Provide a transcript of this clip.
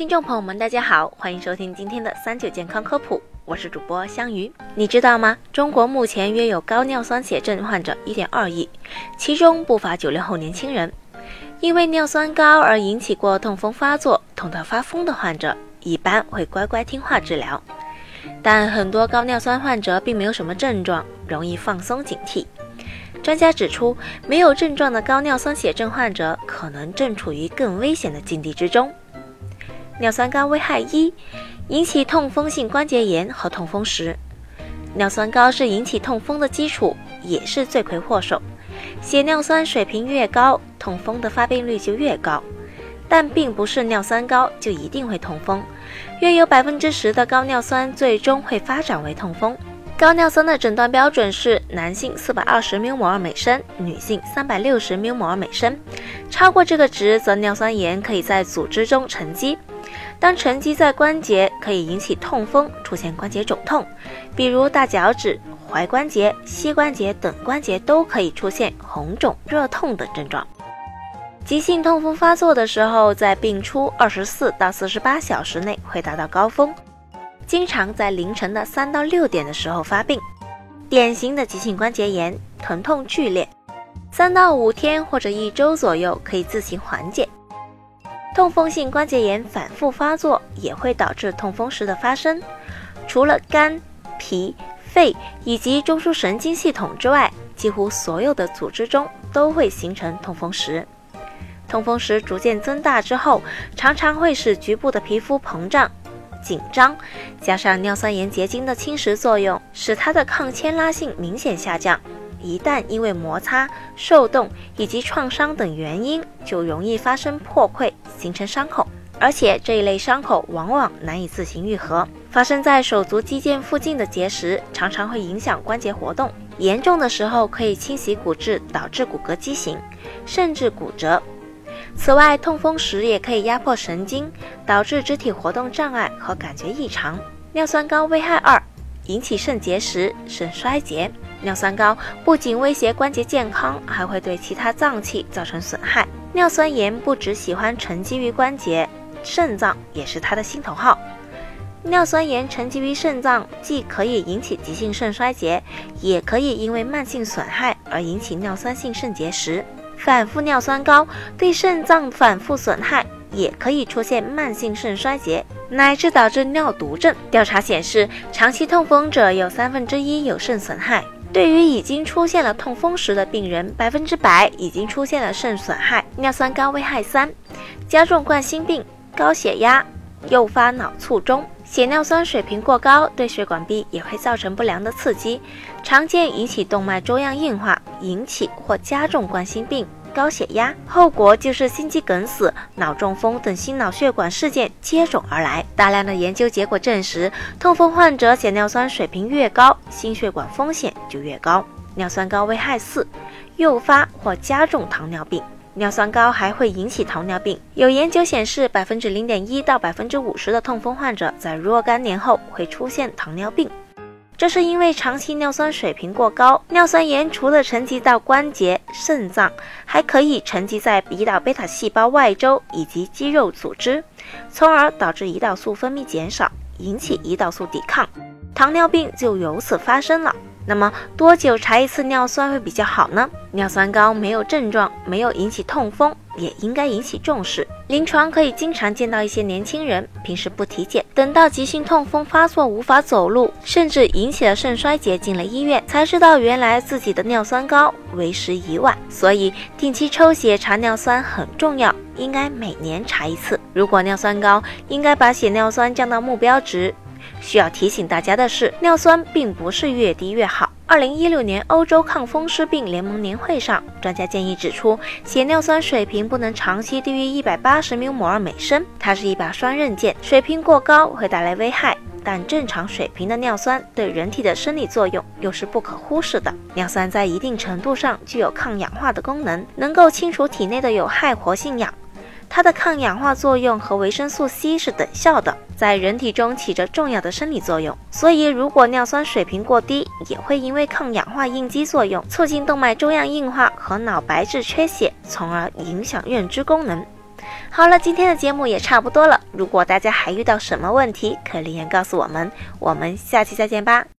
听众朋友们，大家好，欢迎收听今天的三九健康科普，我是主播香鱼。你知道吗？中国目前约有高尿酸血症患者一点二亿，其中不乏九零后年轻人。因为尿酸高而引起过痛风发作、痛到发疯的患者，一般会乖乖听话治疗。但很多高尿酸患者并没有什么症状，容易放松警惕。专家指出，没有症状的高尿酸血症患者可能正处于更危险的境地之中。尿酸高危害一：引起痛风性关节炎和痛风石。尿酸高是引起痛风的基础，也是罪魁祸首。血尿酸水平越高，痛风的发病率就越高。但并不是尿酸高就一定会痛风，约有百分之十的高尿酸最终会发展为痛风。高尿酸的诊断标准是男性四百二十缪摩尔每升，女性三百六十缪摩尔每升。超过这个值，则尿酸盐可以在组织中沉积。当沉积在关节，可以引起痛风，出现关节肿痛，比如大脚趾、踝关节、膝关节等关节都可以出现红肿、热痛等症状。急性痛风发作的时候，在病初二十四到四十八小时内会达到高峰。经常在凌晨的三到六点的时候发病，典型的急性关节炎，疼痛剧烈，三到五天或者一周左右可以自行缓解。痛风性关节炎反复发作也会导致痛风石的发生，除了肝、脾、肺以及中枢神经系统之外，几乎所有的组织中都会形成痛风石。痛风石逐渐增大之后，常常会使局部的皮肤膨胀。紧张，加上尿酸盐结晶的侵蚀作用，使它的抗牵拉性明显下降。一旦因为摩擦、受冻以及创伤等原因，就容易发生破溃，形成伤口。而且这一类伤口往往难以自行愈合。发生在手足肌腱附近的结石，常常会影响关节活动，严重的时候可以侵袭骨质，导致骨骼畸形，甚至骨折。此外，痛风时也可以压迫神经，导致肢体活动障碍和感觉异常。尿酸高危害二：引起肾结石、肾衰竭。尿酸高不仅威胁关节健康，还会对其他脏器造成损害。尿酸盐不只喜欢沉积于关节，肾脏也是它的心头好。尿酸盐沉积于肾脏，既可以引起急性肾衰竭，也可以因为慢性损害而引起尿酸性肾结石。反复尿酸高对肾脏反复损害，也可以出现慢性肾衰竭，乃至导致尿毒症。调查显示，长期痛风者有三分之一有肾损害。对于已经出现了痛风时的病人，百分之百已经出现了肾损害。尿酸高危害三：加重冠心病、高血压，诱发脑卒中。血尿酸水平过高，对血管壁也会造成不良的刺激，常见引起动脉粥样硬化，引起或加重冠心病、高血压，后果就是心肌梗死、脑中风等心脑血管事件接踵而来。大量的研究结果证实，痛风患者血尿酸水平越高，心血管风险就越高。尿酸高危害四：诱发或加重糖尿病。尿酸高还会引起糖尿病。有研究显示，百分之零点一到百分之五十的痛风患者在若干年后会出现糖尿病，这是因为长期尿酸水平过高。尿酸盐除了沉积到关节、肾脏，还可以沉积在胰岛贝塔细胞外周以及肌肉组织，从而导致胰岛素分泌减少，引起胰岛素抵抗，糖尿病就由此发生了。那么多久查一次尿酸会比较好呢？尿酸高没有症状，没有引起痛风，也应该引起重视。临床可以经常见到一些年轻人，平时不体检，等到急性痛风发作无法走路，甚至引起了肾衰竭，进了医院才知道原来自己的尿酸高，为时已晚。所以定期抽血查尿酸很重要，应该每年查一次。如果尿酸高，应该把血尿酸降到目标值。需要提醒大家的是，尿酸并不是越低越好。二零一六年欧洲抗风湿病联盟年会上，专家建议指出，血尿酸水平不能长期低于一百八十缪摩尔每升。它是一把双刃剑，水平过高会带来危害，但正常水平的尿酸对人体的生理作用又是不可忽视的。尿酸在一定程度上具有抗氧化的功能，能够清除体内的有害活性氧。它的抗氧化作用和维生素 C 是等效的，在人体中起着重要的生理作用。所以，如果尿酸水平过低，也会因为抗氧化应激作用，促进动脉粥样硬化和脑白质缺血，从而影响认知功能。好了，今天的节目也差不多了。如果大家还遇到什么问题，可留言告诉我们。我们下期再见吧。